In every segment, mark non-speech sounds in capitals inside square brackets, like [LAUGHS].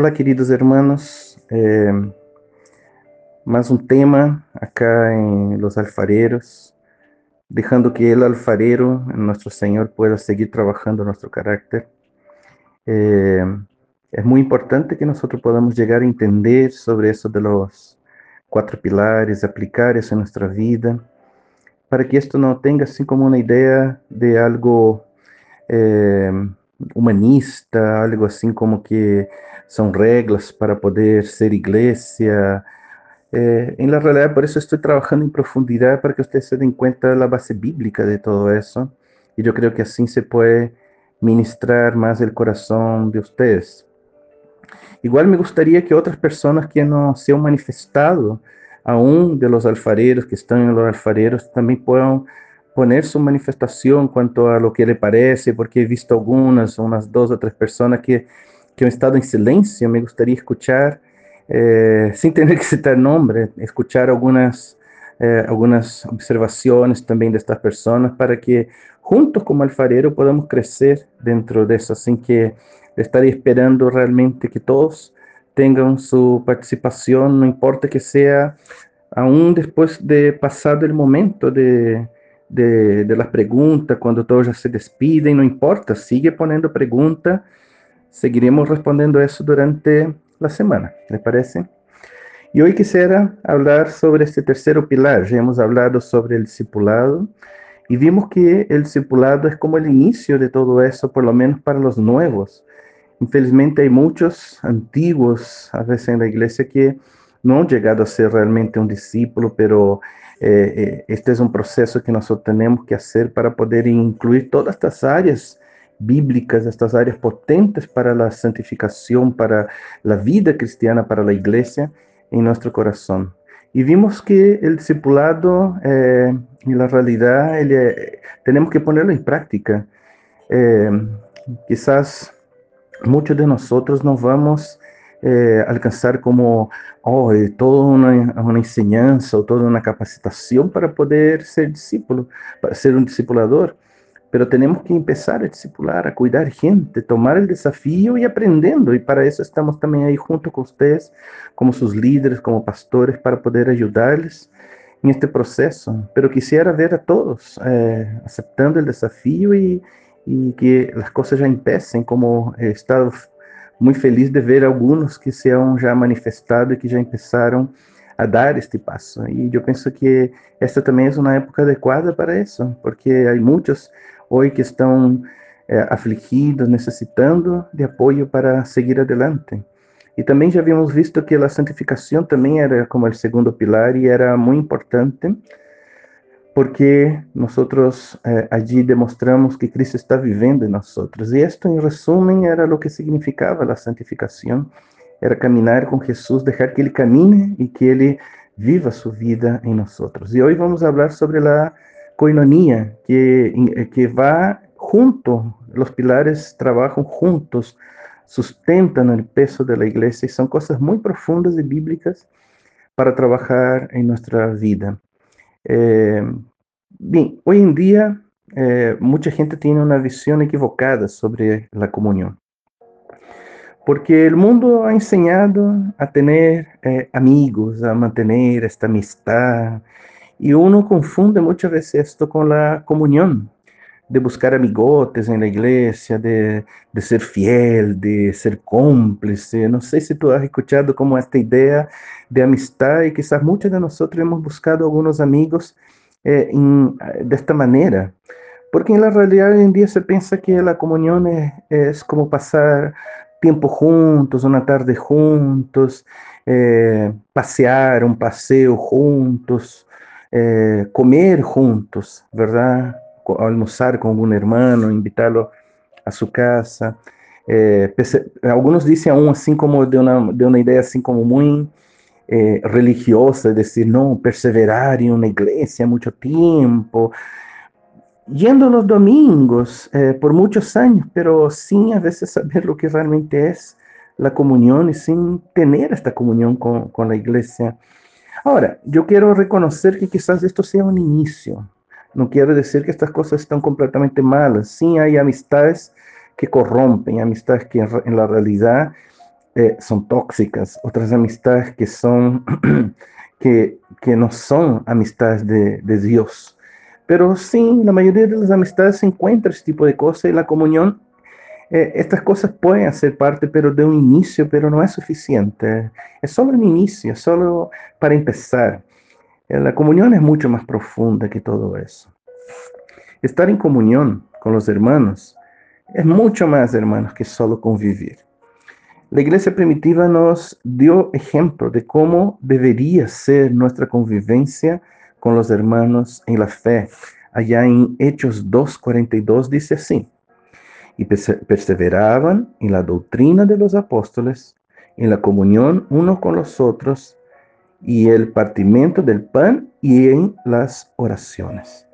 Hola queridos hermanos, eh, más un tema acá en Los Alfareros, dejando que el alfarero, nuestro Señor, pueda seguir trabajando nuestro carácter. Eh, es muy importante que nosotros podamos llegar a entender sobre eso de los cuatro pilares, aplicar eso en nuestra vida, para que esto no tenga así como una idea de algo eh, humanista, algo así como que son reglas para poder ser iglesia. Eh, en la realidad, por eso estoy trabajando en profundidad para que ustedes se den cuenta de la base bíblica de todo eso. Y yo creo que así se puede ministrar más el corazón de ustedes. Igual me gustaría que otras personas que no se han manifestado aún de los alfareros que están en los alfareros también puedan poner su manifestación cuanto a lo que le parece, porque he visto algunas, unas dos o tres personas que que han estado en silencio, me gustaría escuchar, eh, [LAUGHS] sin tener que citar nombre, escuchar algunas, eh, algunas observaciones también de estas personas para que juntos como alfarero podamos crecer dentro de eso, sin que estaría esperando realmente que todos tengan su participación, no importa que sea aún después de pasado el momento de, de, de las preguntas, cuando todos ya se despiden, no importa, sigue poniendo preguntas seguiremos respondiendo eso durante la semana, ¿les parece? Y hoy quisiera hablar sobre este tercero pilar. Ya hemos hablado sobre el discipulado y vimos que el discipulado es como el inicio de todo eso, por lo menos para los nuevos. Infelizmente hay muchos antiguos a veces en la iglesia que no han llegado a ser realmente un discípulo, pero eh, eh, este es un proceso que nosotros tenemos que hacer para poder incluir todas estas áreas bíblicas, estas áreas potentes para la santificación, para la vida cristiana, para la iglesia en nuestro corazón. Y vimos que el discipulado, eh, en la realidad, eh, tenemos que ponerlo en práctica. Eh, quizás muchos de nosotros no vamos a alcanzar como oh, toda una, una, enseñanza o toda una capacitación para poder ser discípulo, para ser un discipulador pero tenemos que empezar a discipular, a cuidar gente, tomar el desafío y aprendiendo. Y para eso estamos también ahí junto con ustedes, como sus líderes, como pastores, para poder ayudarles en este proceso. Pero quisiera ver a todos eh, aceptando el desafío y, y, que las cosas ya empiecen, como he estado muy feliz de ver algunos que se han ya manifestado y que ya empezaron a dar este paso. Y yo pienso que esta también es una época adecuada para eso, porque hay muchos hoy que estão é, afligidos, necessitando de apoio para seguir adelante. E também já havíamos visto que a santificação também era como o segundo pilar e era muito importante, porque nós eh, allí demonstramos que Cristo está vivendo em nós. E isto, em resumo, era o que significava a santificação: era caminhar com Jesus, deixar que Ele camine e que Ele viva sua vida em nós. E hoje vamos falar sobre a coinonía que, eh, que va junto, los pilares trabajan juntos, sustentan el peso de la iglesia y son cosas muy profundas y bíblicas para trabajar en nuestra vida. Eh, bien, hoy en día eh, mucha gente tiene una visión equivocada sobre la comunión, porque el mundo ha enseñado a tener amigos, a mantener esta amistad, y uno confunde muchas veces esto con la comunión, de buscar amigotes en la iglesia, de, de, ser fiel, de ser cómplice. No sé si tú has escuchado como esta idea de amistad y quizás muchos de nosotros hemos buscado algunos amigos eh, in, de esta manera. Porque en la realidad hoy en día se piensa que la comunión es, es como pasar tiempo juntos, una tarde juntos, eh, pasear, un paseo juntos, eh, comer juntos, ¿verdad? Almorzar con un hermano, invitarlo a su casa. Eh, algunos dicen aún así como de una, de una idea así como muy eh, religiosa, decir, no, perseverar en una iglesia mucho tiempo, yendo los domingos eh, por muchos años, pero sin a veces saber lo que realmente es la comunión y sin tener esta comunión con, con la iglesia. Ahora, yo quiero reconocer que quizás esto sea un inicio. No quiero decir que estas cosas están completamente malas. Sí hay amistades que corrompen, amistades que en, la realidad eh, son tóxicas, otras amistades que son, [CLEARS THROAT] que, que no son amistades de, de Dios. Pero sí, la mayoría de las amistades se encuentra ese tipo de cosas y la comunión eh, estas cosas pueden ser parte, pero de un inicio, pero no es suficiente. Es solo un inicio, solo para empezar. La comunión es mucho más profunda que todo eso. Estar en comunión con los hermanos es mucho más, hermanos, que solo convivir. La iglesia primitiva nos dio ejemplo de cómo debería ser nuestra convivencia con los hermanos en la fe. Allá en Hechos 2.42 dice así y perseveraban en la doctrina de los apóstoles, en la comunión unos con los otros, y el partimiento del pan y en las oraciones.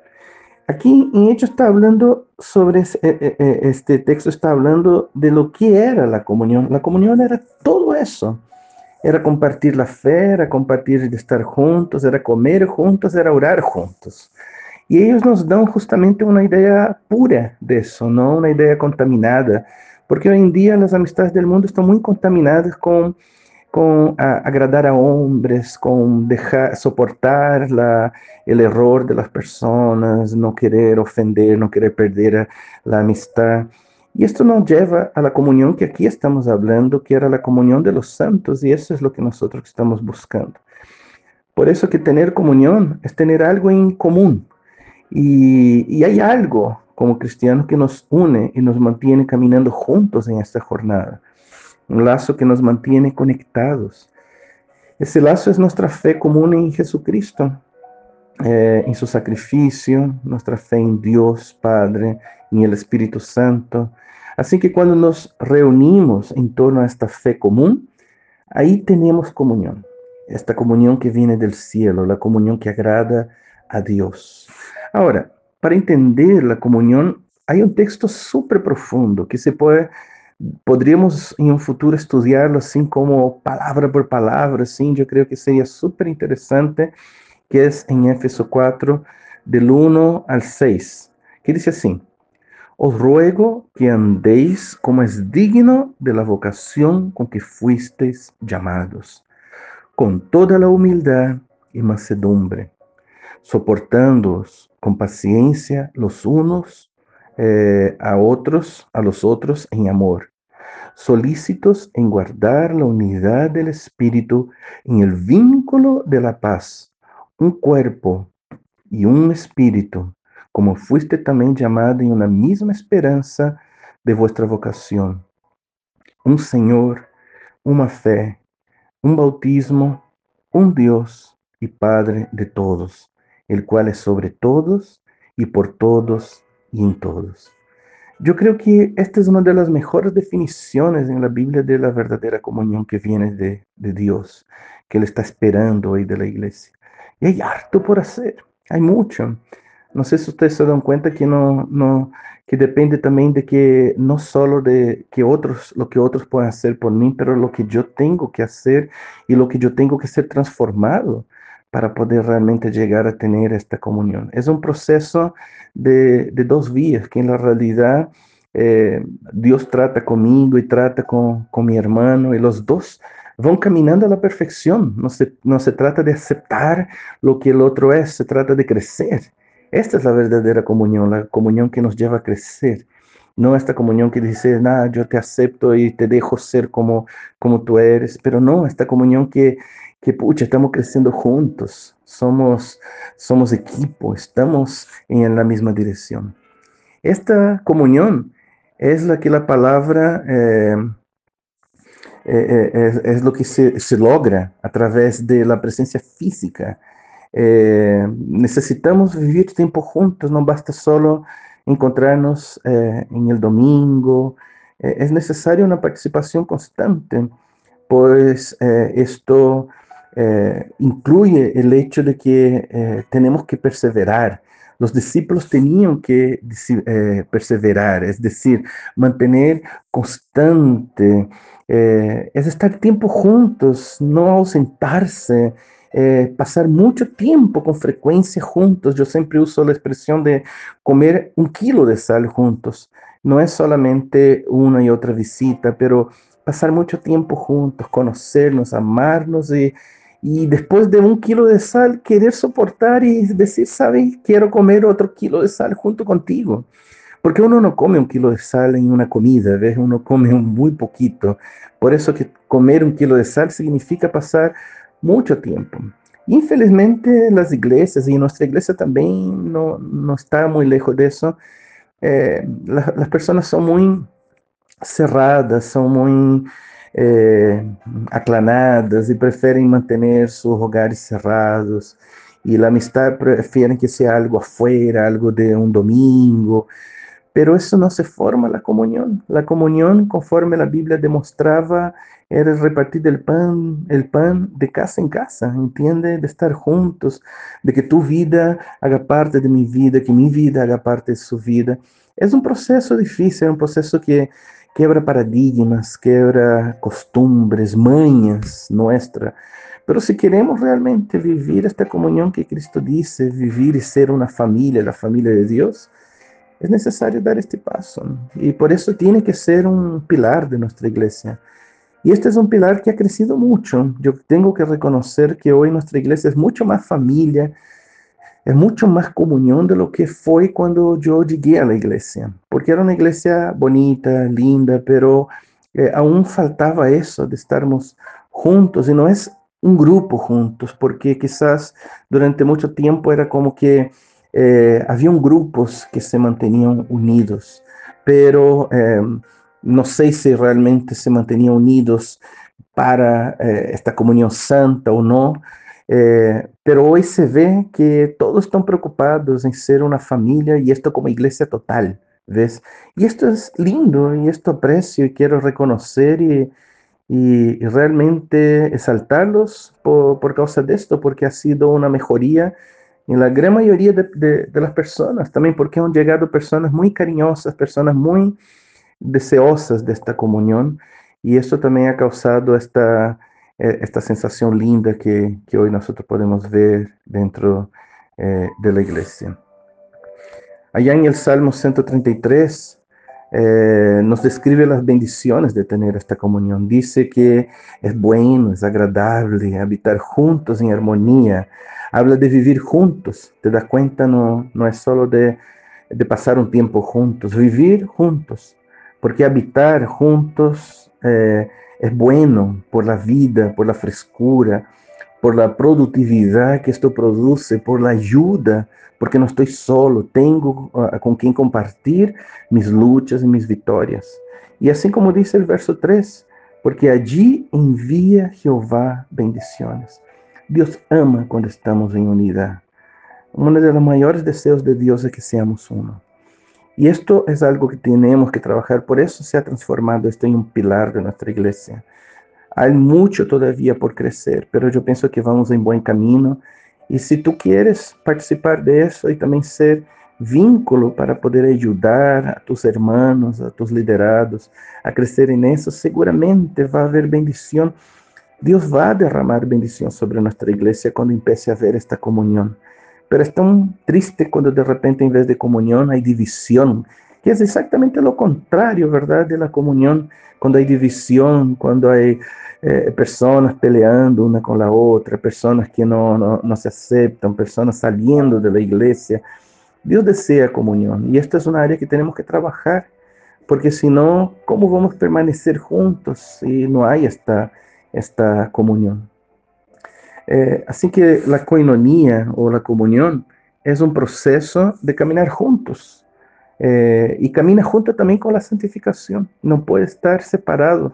Aquí en hecho está hablando sobre, eh, eh, eh, este texto está hablando de lo que era la comunión. La comunión era todo eso. Era compartir la fe, era compartir de estar juntos, era comer juntos, era orar juntos. Y ellos nos dan justamente una idea pura de eso, no una idea contaminada, porque hoy en día las amistades del mundo están muy contaminadas con, con agradar a hombres, con dejar, soportar la, el error de las personas, no querer ofender, no querer perder la amistad. Y esto nos lleva a la comunión que aquí estamos hablando, que era la comunión de los santos, y eso es lo que nosotros estamos buscando. Por eso que tener comunión es tener algo en común, y, hay algo como cristianos que nos une y nos mantiene caminando juntos en esta jornada. Un lazo que nos mantiene conectados. Ese lazo es nuestra fe común en Jesucristo, eh, en su sacrificio, nuestra fe en Dios Padre, en el Espíritu Santo. Así que cuando nos reunimos en torno a esta fe común, ahí tenemos comunión. Esta comunión que viene del cielo, la comunión que agrada a Dios. Ahora, para entender la comunión, hay un texto súper profundo que se puede, podríamos en un futuro estudiarlo así como palabra por palabra, ¿sí? yo creo que sería súper interesante, que es en Éfeso 4, del 1 al 6, que dice así, os ruego que andéis como es digno de la vocación con que fuisteis llamados, con toda la humildad y mansedumbre, soportándoos con paciencia los unos eh, a otros, a los otros en amor, solícitos en guardar la unidad del Espíritu en el vínculo de la paz, un cuerpo y un espíritu, como fuiste también llamado en una misma esperanza de vuestra vocación. Un Señor, una fe, un bautismo, un Dios y Padre de todos el cual es sobre todos y por todos y en todos. Yo creo que esta es una de las mejores definiciones en la Biblia de la verdadera comunión que viene de, Dios, que Él está esperando hoy de la iglesia. Y hay harto por hacer, hay mucho. No sé si ustedes se dan cuenta que no, no, que depende también de que no solo de que otros, lo que otros puedan hacer por mí, pero lo que yo tengo que hacer y lo que yo tengo que ser transformado para poder realmente llegar a tener esta comunión. Es un proceso de, dos vías, que en la realidad eh, Dios trata conmigo y trata con, mi hermano y los dos van caminando a la perfección. No se, no se trata de aceptar lo que el otro es, se trata de crecer. Esta es la verdadera comunión, la comunión que nos lleva a crecer. No esta comunión que dice, nada, yo te acepto y te dejo ser como, como tú eres, pero no, esta comunión que, que pucha, estamos creciendo juntos, somos, somos equipo, estamos en la misma dirección. Esta comunión es la que la palabra eh, eh, eh, es, lo que se, se, logra a través de la presencia física. necesitamos vivir tiempo juntos, no basta solo encontrarnos en el domingo, es necesaria una participación constante, pues esto eh, incluye el hecho de que eh, tenemos que perseverar. Los discípulos tenían que eh, perseverar, es decir, mantener constante, es estar tiempo juntos, no ausentarse, pasar mucho tiempo con frecuencia juntos. Yo siempre uso la expresión de comer un kilo de sal juntos. No es solamente una y otra visita, pero pasar mucho tiempo juntos, conocernos, amarnos y, y después de un kilo de sal querer soportar y decir, ¿sabes? Quiero comer otro kilo de sal junto contigo. Porque uno no come un kilo de sal en una comida, ¿ves? Uno come muy poquito. Por eso que comer un kilo de sal significa pasar mucho tiempo. Infelizmente las iglesias, y nuestra iglesia también no, no está muy lejos de eso, eh, las personas son muy cerradas, son muy eh, aclanadas y prefieren mantener sus hogares cerrados. Y la amistad prefieren que sea algo afuera, algo de un domingo, pero eso no se forma la comunión. La comunión, conforme la Biblia demostraba, era el repartir el pan, el pan de casa en casa, ¿entiende? De estar juntos, de que tu vida haga parte de mi vida, que mi vida haga parte de su vida. Es un proceso difícil, es un proceso que quebra paradigmas, quebra costumbres, mañas nuestras. Pero si queremos realmente vivir esta comunión que Cristo dice, vivir y ser una familia, la familia de Dios, es necesario dar este paso. Y por eso tiene que ser un pilar de nuestra iglesia. Y este es un pilar que ha crecido mucho. Yo tengo que reconocer que hoy nuestra iglesia es mucho más familia, es mucho más comunión de lo que fue cuando yo llegué a la iglesia. Porque era una iglesia bonita, linda, pero eh, aún faltaba eso de estarmos juntos. Y no es un grupo juntos, porque quizás durante mucho tiempo era como que eh, habían grupos que se mantenían unidos, pero eh, no sé si realmente se mantenían unidos para eh, esta comunión santa o no, eh, pero hoy se ve que todos están preocupados en ser una familia y esto como iglesia total, ¿ves? Y esto es lindo y esto aprecio y quiero reconocer y, y, realmente exaltarlos por, por, causa de esto, porque ha sido una mejoría en la gran mayoría de, de, las personas, también porque han llegado personas muy cariñosas, personas muy deseosas de esta comunión, y eso también ha causado esta, esta sensación linda que, que hoy nosotros podemos ver dentro eh, de la iglesia. Allá en el Salmo 133 eh, nos describe las bendiciones de tener esta comunión. Dice que es bueno, es agradable habitar juntos en armonía, habla de vivir juntos, te das cuenta, no, no es solo de, de pasar un tiempo juntos, vivir juntos, porque habitar juntos eh, es bueno por la vida, por la frescura, por la productividad que esto produce, por la ayuda, porque no estoy solo, tengo uh, con quien compartir mis luchas y mis victorias. Y así como dice el verso 3, porque allí envía Jehová bendiciones. Dios ama cuando estamos en unidad. Uno de los mayores deseos de Dios es que seamos uno. Y esto es algo que tenemos que trabajar, por eso se ha transformado esto en un pilar de nuestra iglesia. Hay mucho todavía por crecer, pero yo pienso que vamos en buen camino. Y si tú quieres participar de eso y también ser vínculo para poder ayudar a tus hermanos, a tus liderados a crecer en eso, seguramente va a haber bendición Dios va a derramar bendición sobre nuestra iglesia cuando empiece a ver esta comunión. Pero es tan triste cuando de repente en vez de comunión hay división, que es exactamente lo contrario, ¿verdad? De la comunión, cuando hay división, cuando hay eh, personas peleando una con la otra, personas que no, no, se aceptan, personas saliendo de la iglesia. Dios desea comunión y esta es una área que tenemos que trabajar, porque si no, ¿cómo vamos a permanecer juntos si no hay esta esta comunión. Eh, así que la coinonía o la comunión es un proceso de caminar juntos eh, y camina junto también con la santificación, no puede estar separado.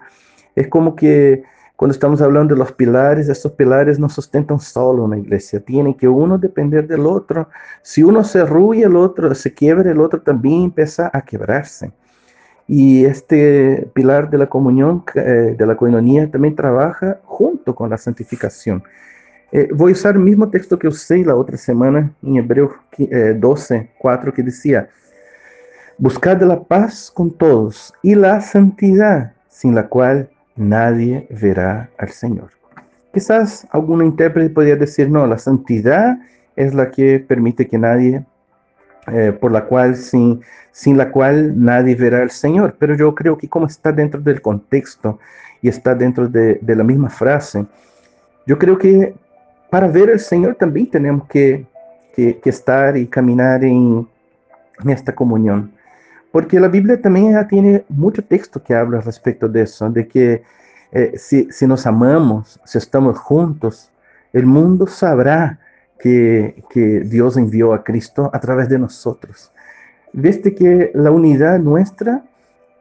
Es como que cuando estamos hablando de los pilares, estos pilares no sustentan solo una iglesia, tiene que uno depender del otro. Si uno se arrulla, el otro se quiebra, el otro también empieza a quebrarse. Y este pilar de la comunión, eh, de la coinonía, también trabaja junto con la santificación. Eh, voy a usar el mismo texto que usé la otra semana en Hebreos 12, 4, que decía, buscad la paz con todos y la santidad, sin la cual nadie verá al Señor. Quizás algún intérprete podría decir, no, la santidad es la que permite que nadie eh, por la cual sin, sin la cual nadie verá al Señor. Pero yo creo que como está dentro del contexto y está dentro de, de la misma frase, yo creo que para ver al Señor también tenemos que, que, estar y caminar en, esta comunión. Porque la Biblia también tiene mucho texto que habla respecto de eso, de que eh, si, si nos amamos, si estamos juntos, el mundo sabrá que, que, Dios envió a Cristo a través de nosotros. Desde que la unidad nuestra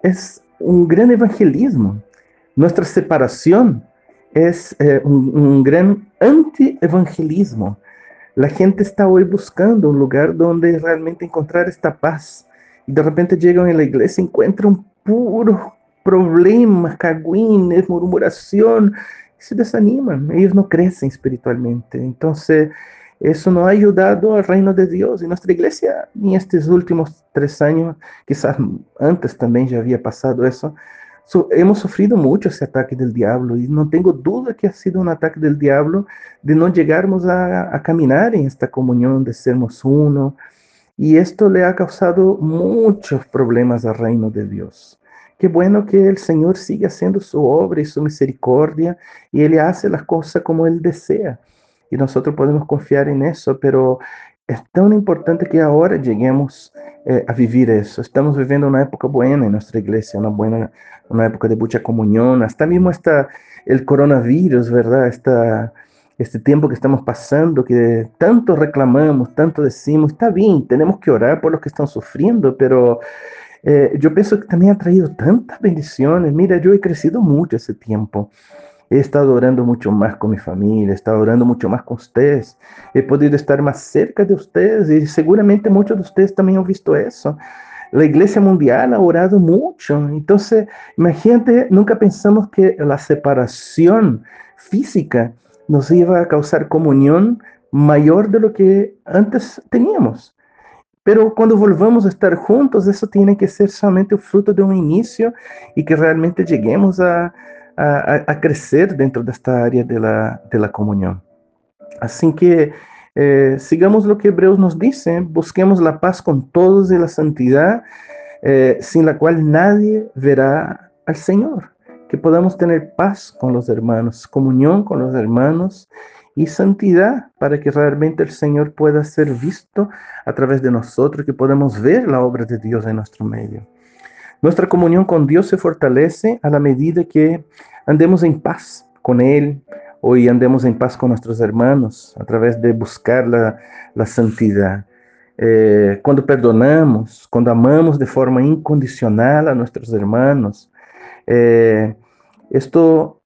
es un gran evangelismo. Nuestra separación es eh, un, gran anti-evangelismo. La gente está hoy buscando un lugar donde realmente encontrar esta paz. Y de repente llegan a la iglesia y encuentran puro problemas, cagüines, murmuración, se desaniman, ellos no crecen espiritualmente. Entonces, eso no ha ayudado al reino de Dios. Y nuestra iglesia, en estos últimos tres años, quizás antes también ya había pasado eso, hemos sufrido mucho ese ataque del diablo. Y no tengo duda que ha sido un ataque del diablo de no llegarmos a, a caminar en esta comunión, de sermos uno. Y esto le ha causado muchos problemas al reino de Dios. Qué bueno que el Señor sigue haciendo su obra y su misericordia y Él hace las cosas como Él desea. Y nosotros podemos confiar en eso, pero es tan importante que ahora lleguemos eh, a vivir eso. Estamos viviendo una época buena en nuestra iglesia, una buena, una época de mucha comunión. Hasta mismo está el coronavirus, ¿verdad? Esta, este tiempo que estamos pasando, que tanto reclamamos, tanto decimos, está bien, tenemos que orar por los que están sufriendo, pero eh, yo pienso que también ha traído tantas bendiciones. Mira, yo he crecido mucho ese tiempo. He estado orando mucho más con mi familia, he estado orando mucho más con ustedes. He podido estar más cerca de ustedes y seguramente muchos de ustedes también han visto eso. La iglesia mundial ha orado mucho. Entonces, imagínate, nunca pensamos que la separación física nos iba a causar comunión mayor de lo que antes teníamos. Pero cuando volvamos a estar juntos, eso tiene que ser solamente el fruto de un inicio y que realmente lleguemos a, a, crecer dentro de esta área de la, de la comunión. Así que eh, sigamos lo que Hebreos nos dice, busquemos la paz con todos y la santidad, eh, sin la cual nadie verá al Señor. Que podamos tener paz con los hermanos, comunión con los hermanos y santidad para que realmente el Señor pueda ser visto a través de nosotros, que podamos ver la obra de Dios en nuestro medio. Nuestra comunión con Dios se fortalece a la medida que andemos en paz con Él, hoy andemos en paz con nuestros hermanos a través de buscar la, la santidad. Eh, cuando perdonamos, cuando amamos de forma incondicional a nuestros hermanos, eh, esto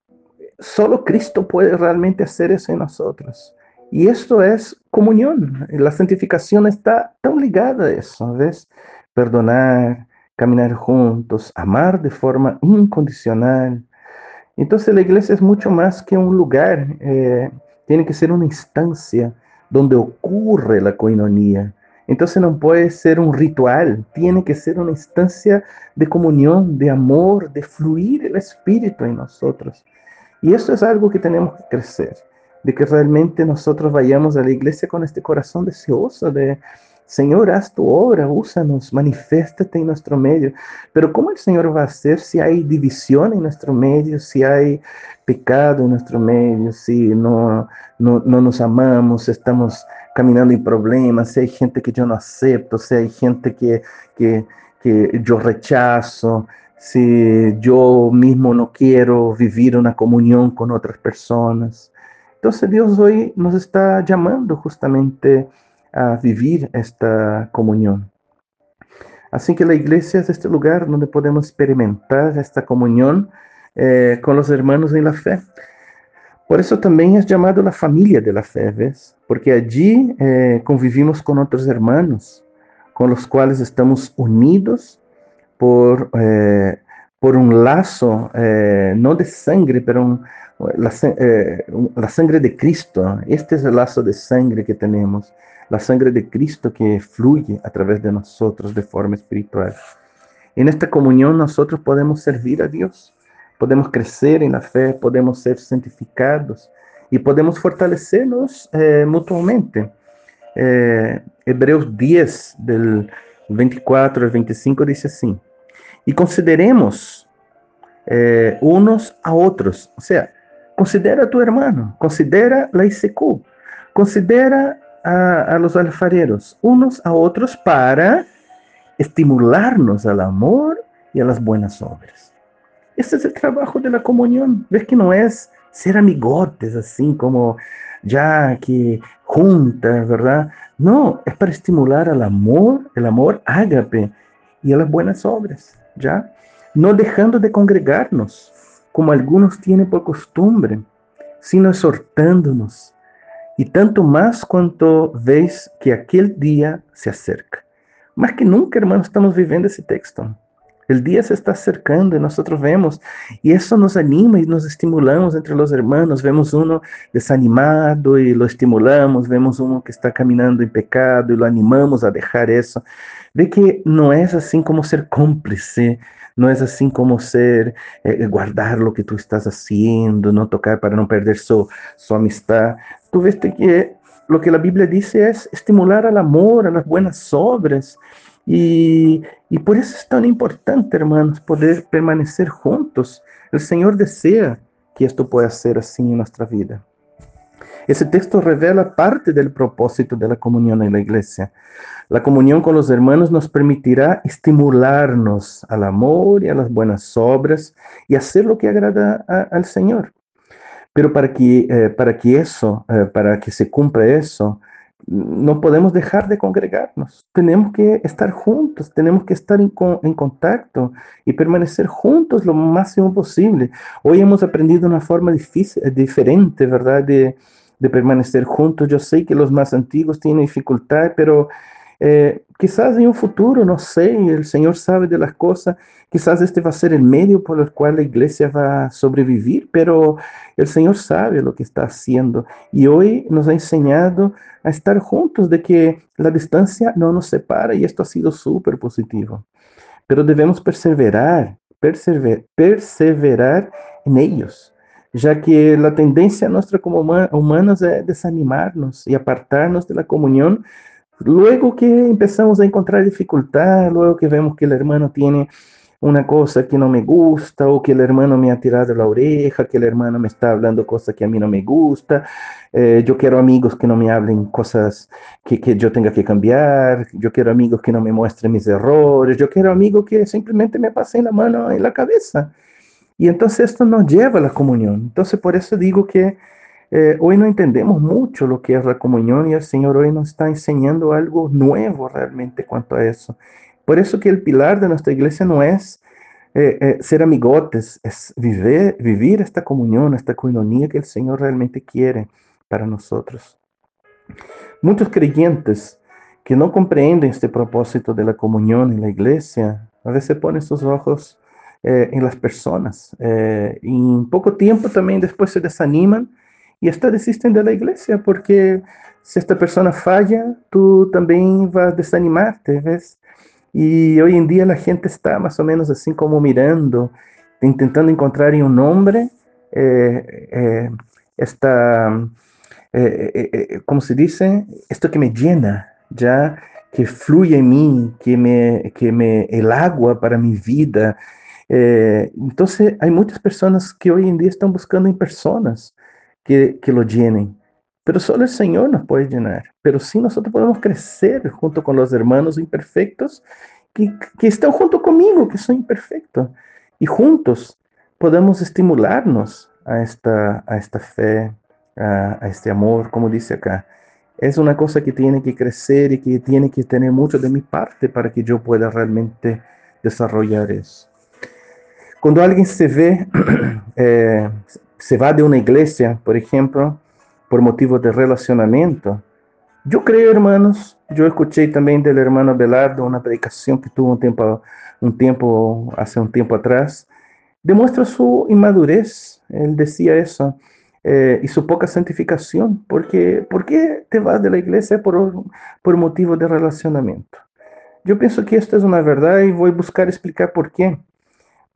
solo Cristo puede realmente hacer eso en nosotros. Y esto es comunión. La santificación está tan ligada a eso, ¿ves? Perdonar, caminar juntos, amar de forma incondicional. Entonces la iglesia es mucho más que un lugar, eh, tiene que ser una instancia donde ocurre la coinonía. Entonces no puede ser un ritual, tiene que ser una instancia de comunión, de amor, de fluir el Espíritu en nosotros. Y eso es algo que tenemos que crecer, de que realmente nosotros vayamos a la iglesia con este corazón deseoso de, Señor, haz tu obra, úsanos, manifiéstate en nuestro medio. Pero ¿cómo el Señor va a hacer si hay división en nuestro medio, si hay pecado en nuestro medio, si no, no, no nos amamos, estamos caminando en problemas, si hay gente que yo no acepto, si hay gente que, que, que yo rechazo, si yo mismo no quiero vivir una comunión con otras personas. Entonces Dios hoy nos está llamando justamente a vivir esta comunión. Así que la iglesia es este lugar donde podemos experimentar esta comunión eh, con los hermanos en la fe. Por eso también es llamado la familia de la fe, ¿ves? Porque allí eh, convivimos con otros hermanos, con los cuales estamos unidos por, eh, por un lazo, eh, no de sangre, pero eh, la, sangre de Cristo. Este es el lazo de sangre que tenemos, la sangre de Cristo que fluye a través de nosotros de forma espiritual. En esta comunión nosotros podemos servir a Dios, podemos crecer en la fe, podemos ser santificados y podemos fortalecernos mutuamente. eh, Hebreos 10, del 24 al 25, dice así, y consideremos eh, unos a otros, o sea, considera a tu hermano, considera la ICQ, considera a, los alfareros, unos a otros para estimularnos al amor y a las buenas obras. Este es el trabajo de la comunión. ¿Ves que no es ser amigotes así como ya que juntas, ¿verdad? No, es para estimular al amor, el amor ágape y a las buenas obras, ¿ya? No dejando de congregarnos, como algunos tienen por costumbre, sino exhortándonos, y tanto más cuanto veis que aquel día se acerca. Más que nunca, hermanos, estamos viviendo ese texto. El día se está acercando y nosotros vemos, y eso nos anima y nos estimulamos entre los hermanos. Vemos uno desanimado y lo estimulamos, vemos uno que está caminando en pecado y lo animamos a dejar eso. Ve que no es así como ser cómplice, no es así como ser, eh, guardar lo que tú estás haciendo, no tocar para no perder su, su amistad. Tú ves que lo que la Biblia dice es estimular al amor, a las buenas obras. Y, y por eso es tan importante, hermanos, poder permanecer juntos. El Señor desea que esto pueda ser así en nuestra vida. Ese texto revela parte del propósito de la comunión en la iglesia. La comunión con los hermanos nos permitirá estimularnos al amor y a las buenas obras y hacer lo que agrada al Señor. Pero para que, eh, para que eso, eh, para que se cumpla eso, no podemos dejar de congregarnos. Tenemos que estar juntos, tenemos que estar en, contacto y permanecer juntos lo máximo posible. Hoy hemos aprendido una forma diferente, ¿verdad? De, de permanecer juntos. Yo sé que los más antiguos tienen dificultad, pero eh, quizás en un futuro, no sé, el Señor sabe de las cosas, quizás este va a ser el medio por el cual la iglesia va a sobrevivir, pero el Señor sabe lo que está haciendo y hoy nos ha enseñado a estar juntos, de que la distancia no nos separa y esto ha sido súper positivo. Pero debemos perseverar, perseverar, perseverar en ellos ya que la tendencia nuestra como humanos es desanimarnos y apartarnos de la comunión Luego que empezamos a encontrar dificultad, luego que vemos que el hermano tiene una cosa que no me gusta o que el hermano me ha tirado la oreja, que el hermano me está hablando cosas que a mí no me gusta, eh, yo quiero amigos que no me hablen cosas que, que, yo tenga que cambiar, yo quiero amigos que no me muestren mis errores, yo quiero amigos que simplemente me pasen la mano en la cabeza. Y entonces esto nos lleva a la comunión. Entonces por eso digo que eh, hoy no entendemos mucho lo que es la comunión y el Señor hoy nos está enseñando algo nuevo realmente cuanto a eso. Por eso que el pilar de nuestra iglesia no es eh, eh, ser amigotes, es vivir, vivir esta comunión, esta coinonía que el Señor realmente quiere para nosotros. Muchos creyentes que no comprenden este propósito de la comunión en la iglesia, a veces ponen sus ojos en las personas y en poco tiempo también después se desaniman y hasta desisten de la iglesia, porque si esta persona falla, tú también vas a desanimarte, ¿ves? Y hoy en día la gente está más o menos así como mirando, intentando encontrar en un hombre eh, eh, esta, eh, ¿cómo se dice? Esto que me llena, ya que fluye en mí, que me, que me, el agua para mi vida. entonces hay muchas personas que hoy en día están buscando en personas, que, lo llenen. Pero solo el Señor nos puede llenar. Pero sí nosotros podemos crecer junto con los hermanos imperfectos que, que están junto conmigo, que son imperfectos. Y juntos podemos estimularnos a esta, a esta fe, a, a este amor, como dice acá. Es una cosa que tiene que crecer y que tiene que tener mucho de mi parte para que yo pueda realmente desarrollar eso. Cuando alguien se ve [CLEARS THROAT] eh, se va de una iglesia, por ejemplo, por motivos de relacionamiento. Yo creo, hermanos, yo escuché también del hermano Belardo una predicación que tuvo un tiempo, un tiempo, hace un tiempo atrás, demuestra su inmadurez. Él decía eso. Eh, y su poca santificación, porque ¿por qué te vas de la iglesia por, por motivo de relacionamiento? Yo pienso que esto es una verdad y voy a buscar explicar por qué.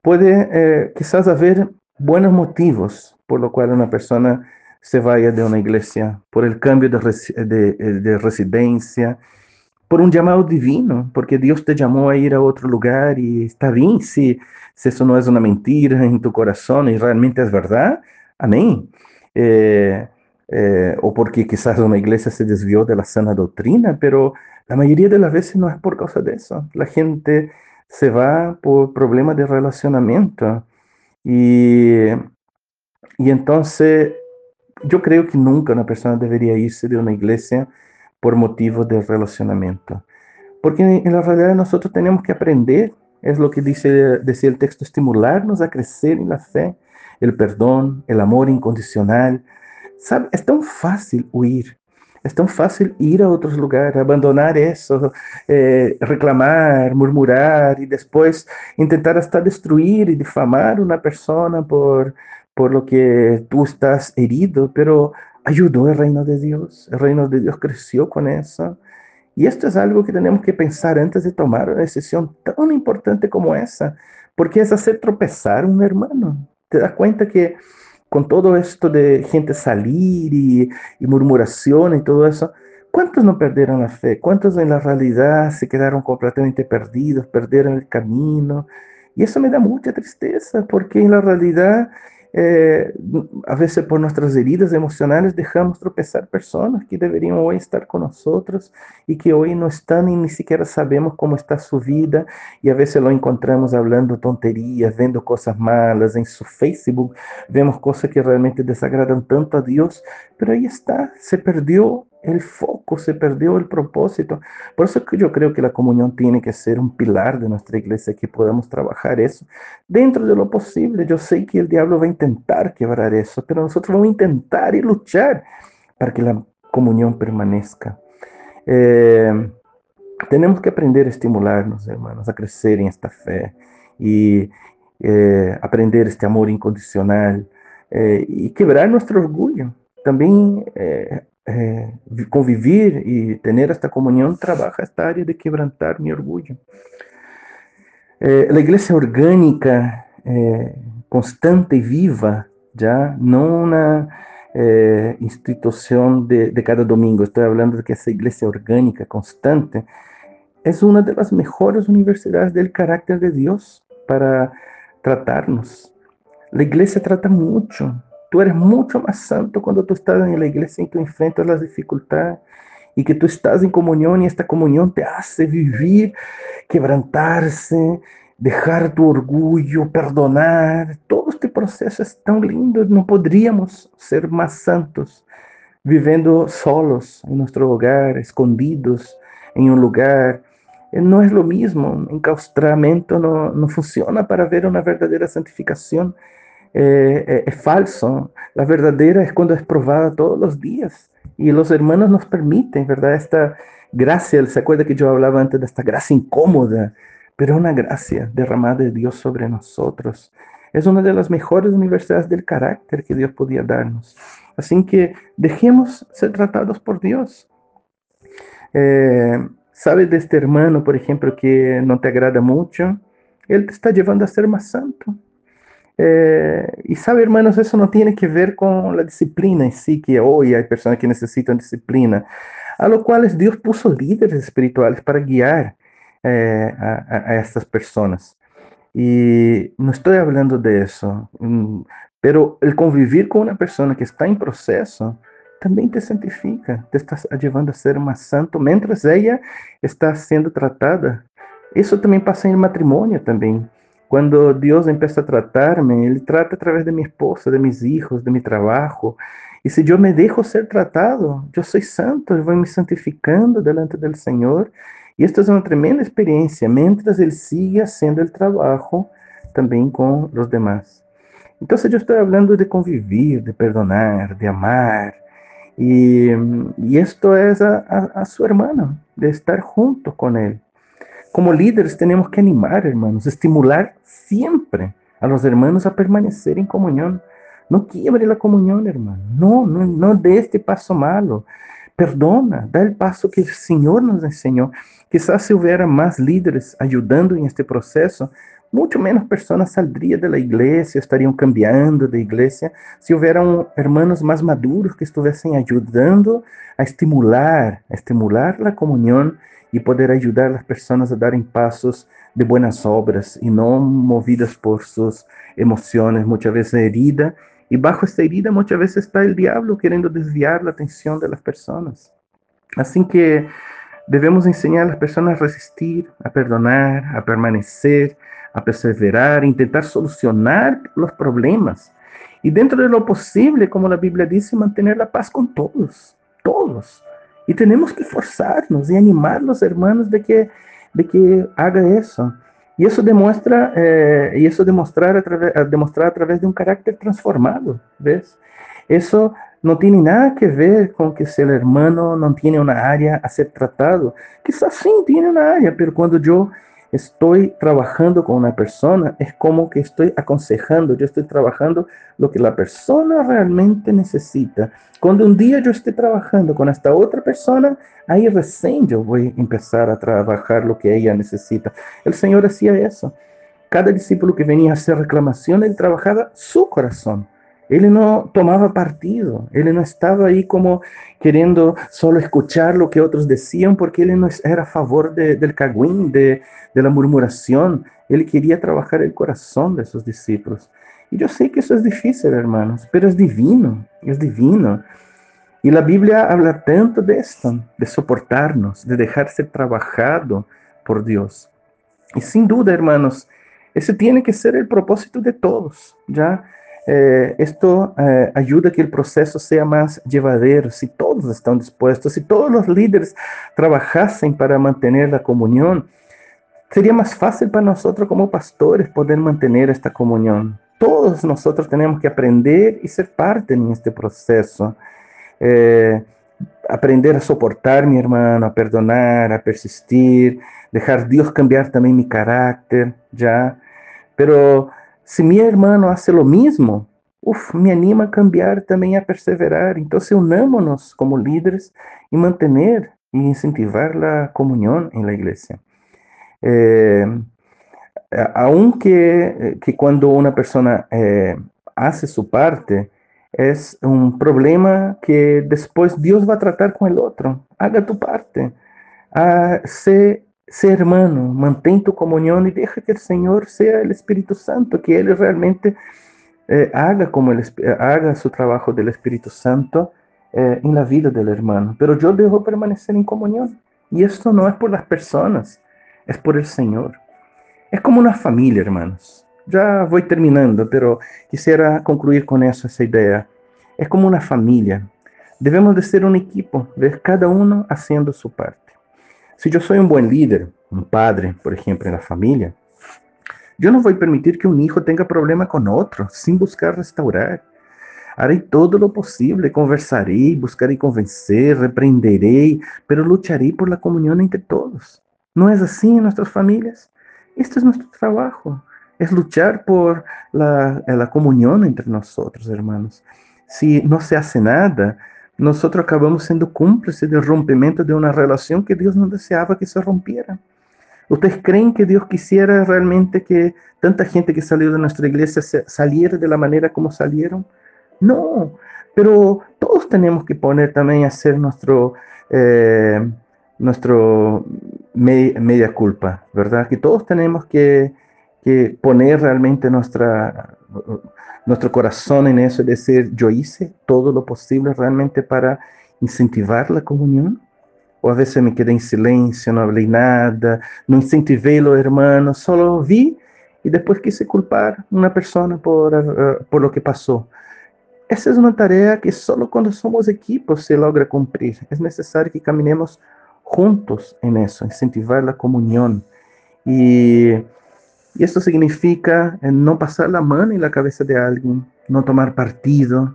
Puede eh, quizás haber buenos motivos por lo cual una persona se vaya de una iglesia por el cambio de, de, de residencia, por un llamado divino, porque Dios te llamó a ir a otro lugar y está bien si, si eso no es una mentira en tu corazón y realmente es verdad. Amén. Eh, eh, o porque quizás una iglesia se desvió de la sana doctrina, pero la mayoría de las veces no es por causa de eso. La gente se va por problemas de relacionamiento. Y, y entonces yo creo que nunca una persona debería irse de una iglesia por motivo de relacionamiento. Porque en la realidad nosotros tenemos que aprender, es lo que dice, el texto, estimularnos a crecer en la fe, el perdón, el amor incondicional. ¿Sabe? Es tan fácil huir, es tan fácil ir a otros lugares, abandonar eso, eh, reclamar, murmurar y después intentar hasta destruir y difamar a una persona por, por lo que tú estás herido, pero ayudó el reino de Dios, el reino de Dios creció con eso. Y esto es algo que tenemos que pensar antes de tomar una decisión tan importante como esa, porque es hacer tropezar a un hermano. Te das cuenta que con todo esto de gente salir y, y murmuración y todo eso, ¿cuántos no perdieron la fe? ¿Cuántos en la realidad se quedaron completamente perdidos, perdieron el camino? Y eso me da mucha tristeza, porque en la realidad eh, a veces por nuestras heridas emocionales dejamos tropezar personas que deberían hoy estar con nosotros y que hoy no están y ni siquiera sabemos cómo está su vida. Y a veces lo encontramos hablando tonterías, viendo cosas malas en su Facebook, vemos cosas que realmente desagradan tanto a Dios, pero ahí está, se perdió el foco, se perdió el propósito. Por eso que yo creo que la comunión tiene que ser un pilar de nuestra iglesia, que podamos trabajar eso dentro de lo posible. Yo sé que el diablo va a intentar quebrar eso, pero nosotros vamos a intentar y luchar para que la comunión permanezca. Eh, tenemos que aprender a estimularnos, hermanos, a crecer en esta fe y eh, aprender este amor incondicional eh, y quebrar nuestro orgullo. También convivir y tener esta comunión, trabaja esta área de quebrantar mi orgullo. Eh, la iglesia orgánica, eh, constante y viva, ya no una institución de, de, cada domingo, estoy hablando de que esa iglesia orgánica, constante, es una de las mejores universidades del carácter de Dios para tratarnos. La iglesia trata mucho, Tú eres mucho más santo cuando tú estás en la iglesia y enfrentas las dificultades y que tú estás en comunión y esta comunión te hace vivir, quebrantarse, dejar tu orgullo, perdonar. Todo este proceso es tan lindo. No podríamos ser más santos viviendo solos en nuestro hogar, escondidos en un lugar. Eh, no es lo mismo. Encaustramiento no, no funciona para ver una verdadera santificación eh, es falso. La verdadera es cuando es probada todos los días. Y los hermanos nos permiten, ¿verdad? Esta gracia, ¿se acuerda que yo hablaba antes de esta gracia incómoda? Pero una gracia derramada de Dios sobre nosotros. Es una de las mejores universidades del carácter que Dios podía darnos. Así que dejemos ser tratados por Dios. Eh, ¿Sabes de este hermano, por ejemplo, que no te agrada mucho? Él te está llevando a ser más santo. Eh, y sabe, hermanos, eso no tiene que ver con la disciplina en sí, que hoy hay personas que necesitan disciplina, a lo cual Dios puso líderes espirituales para guiar eh, a, a, estas personas. Y no estoy hablando de eso, mm, pero el convivir con una persona que está en proceso también te santifica, te está llevando a ser más santo mientras ella está siendo tratada. Eso también pasa en el matrimonio también. Cuando Dios empieza a tratarme, Él trata a través de mi esposa, de mis hijos, de mi trabajo. Y si yo me dejo ser tratado, yo soy santo, yo voy me santificando delante del Señor. Y esto es una tremenda experiencia, mientras Él sigue haciendo el trabajo también con los demás. Entonces yo estoy hablando de convivir, de perdonar, de amar. Y, y esto es a, a, a su hermano, de estar junto con Él. Como líderes tenemos que animar, hermanos, estimular siempre a los hermanos a permanecer en comunión. No quiebre la comunión, hermano. No, no, no dé este paso malo. Perdona, da el paso que el Señor nos enseñó. Quizás si hubiera más líderes ayudando en este proceso, mucho menos personas saldrían de la iglesia, estarían cambiando de iglesia, si hubieran hermanos más maduros que estuviesen ayudando a estimular, a estimular la comunión y poder ayudar a las personas a dar pasos de buenas obras y no movidas por sus emociones, muchas veces herida. Y bajo esta herida muchas veces está el diablo queriendo desviar la atención de las personas. Así que debemos enseñar a las personas a resistir, a perdonar, a permanecer, a perseverar, a intentar solucionar los problemas. Y dentro de lo posible, como la Biblia dice, mantener la paz con todos, todos. Y tenemos que forzarnos y animar a los hermanos de que, de que haga eso. Y eso demuestra, eh, y eso demostrar a, través, a de un carácter transformado, ¿ves? Eso no tiene nada que ver con que si el hermano no tiene área a ser tratado. Quizás sí tiene una área, pero cuando yo estoy trabajando con una persona, es como que estoy aconsejando, yo estoy trabajando lo que la persona realmente necesita. Cuando un día yo esté trabajando con esta otra persona, ahí recién yo voy a empezar a trabajar lo que ella necesita. El Señor hacía eso. Cada discípulo que venía a hacer reclamación, él trabajaba su corazón él no tomaba partido, él no estaba ahí como queriendo solo escuchar lo que otros decían, porque él no era a favor del cagüín, de, de la murmuración. Él quería trabajar el corazón de sus discípulos. Y yo sé que eso es difícil, hermanos, pero es divino, es divino. Y la Biblia habla tanto de esto, de soportarnos, de dejarse trabajado por Dios. Y sin duda, hermanos, ese tiene que ser el propósito de todos, ¿ya? Eh, esto eh, ayuda a que el proceso sea más llevadero. Si todos están dispuestos, si todos los líderes trabajasen para mantener la comunión, sería más fácil para nosotros como pastores poder mantener esta comunión. Todos nosotros tenemos que aprender y ser parte en este proceso. Eh, aprender a soportar mi hermano, a perdonar, a persistir, dejar Dios cambiar también mi carácter, ¿ya? Pero si mi hermano hace lo mismo, uf, me anima a cambiar también a perseverar. Entonces unámonos como líderes y mantener y incentivar la comunión en la iglesia. Eh, aunque eh, que cuando una persona eh, hace su parte, es un problema que después Dios va a tratar con el otro. Haga tu parte. Ah, sé hermano, mantén tu comunión y deja que el Señor sea el Espíritu Santo, que Él realmente eh, haga, como haga su trabajo del Espíritu Santo eh, en la vida del hermano. Pero yo debo permanecer en comunión. Y esto no es por las personas, es por el Señor. Es como una familia, hermanos. Ya voy terminando, pero quisiera concluir con esa idea. Es como una familia. Debemos de ser un equipo, de cada uno haciendo su parte. Si yo soy un buen líder, un padre, por ejemplo, en la familia, yo no voy a permitir que un hijo tenga problema con otro sin buscar restaurar. Haré todo lo posible, conversaré, buscaré convencer, reprenderé, pero lucharé por la comunión entre todos. ¿No es así en nuestras familias? Este es nuestro trabajo, es luchar por la, la comunión entre nosotros, hermanos. Si no se hace nada, nosotros acabamos siendo cúmplices del rompimiento de una relación que Dios no deseaba que se rompiera. ¿Ustedes creen que Dios quisiera realmente que tanta gente que salió de nuestra iglesia saliera de la manera como salieron? No, pero todos tenemos que poner también a hacer nuestro, eh, nuestro media culpa, ¿verdad? Que todos tenemos que poner realmente nuestra, nuestro corazón en eso, es decir, yo hice todo lo posible realmente para incentivar la comunión. O a veces me quedé en silencio, no hablé nada, no incentivé a los hermanos, solo vi y después quise culpar a una persona por, uh, por lo que pasó. Esa es una tarea que solo cuando somos equipos se logra cumplir. Es necesario que caminemos juntos en eso, incentivar la comunión. Y y esto significa eh, no pasar la mano en la cabeza de alguien, no tomar partido,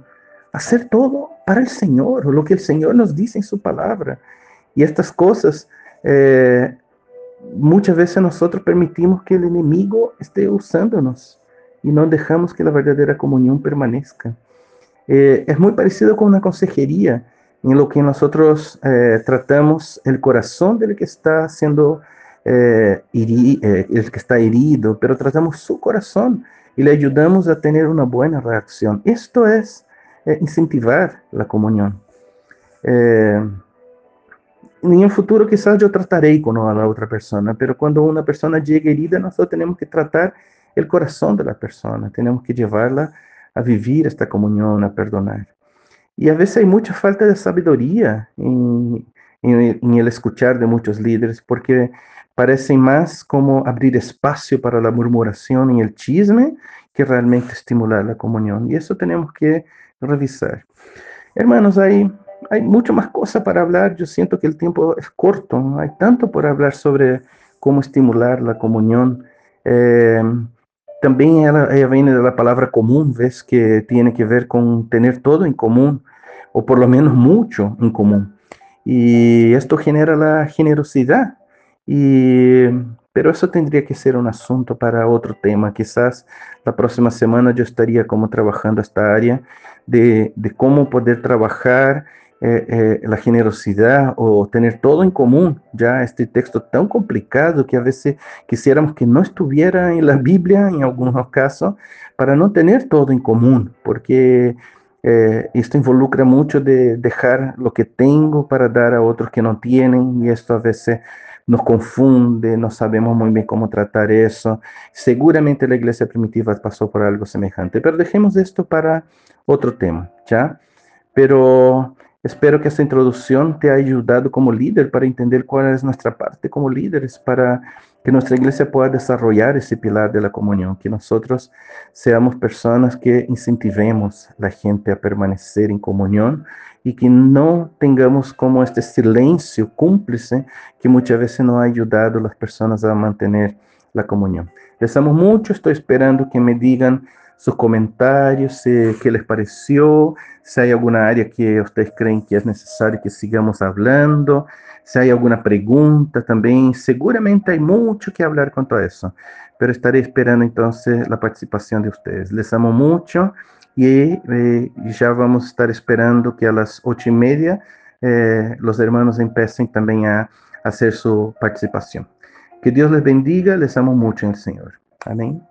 hacer todo para el Señor, lo que el Señor nos dice en su palabra. Y estas cosas, eh, muchas veces nosotros permitimos que el enemigo esté usándonos y no dejamos que la verdadera comunión permanezca. Eh, es muy parecido con una consejería, en lo que nosotros tratamos el corazón del que está siendo eh, eh, el que está herido, pero tratamos su corazón y le ayudamos a tener una buena reacción. Esto es incentivar la comunión. en el futuro quizás yo trataré con la otra persona, pero cuando una persona llega herida, nosotros tenemos que tratar el corazón de la persona, tenemos que llevarla a vivir esta comunión, a perdonar. Y a veces hay mucha falta de sabiduría en, en, el escuchar de muchos líderes, porque parece más como abrir espacio para la murmuración y el chisme que realmente estimular la comunión. Y eso tenemos que revisar. Hermanos, hay, hay mucho más cosas para hablar. Yo siento que el tiempo es corto. Hay tanto por hablar sobre cómo estimular la comunión. Eh, también ella, viene de la palabra común, ves que tiene que ver con tener todo en común, o por lo menos mucho en común. Y esto genera la generosidad. Y, pero eso tendría que ser un asunto para otro tema. Quizás la próxima semana yo estaría como trabajando esta área de, de cómo poder trabajar eh, eh, la generosidad o tener todo en común, ya este texto tan complicado que a veces quisiéramos que no estuviera en la Biblia en algunos casos, para no tener todo en común, porque eh, esto involucra mucho de dejar lo que tengo para dar a otros que no tienen y esto a veces nos confunde, no sabemos muy bien cómo tratar eso. Seguramente la iglesia primitiva pasó por algo semejante, pero dejemos esto para otro tema, ¿ya? Pero Espero que esta introducción te haya ayudado como líder para entender cuál es nuestra parte como líderes, para que nuestra iglesia pueda desarrollar ese pilar de la comunión, que nosotros seamos personas que incentivemos a la gente a permanecer en comunión y que no tengamos como este silencio cúmplice que muchas veces no ha ayudado a las personas a mantener la comunión. Les amo mucho, estoy esperando que me digan sus comentarios, qué les pareció, si hay alguna área que ustedes creen que es necesario que sigamos hablando, si hay alguna pregunta también. Seguramente hay mucho que hablar con todo eso, pero estaré esperando entonces la participación de ustedes. Les amo mucho y eh, ya vamos a estar esperando que a las ocho y media eh, los hermanos empiecen también a hacer su participación. Que Dios les bendiga, les amo mucho en el Señor. Amén.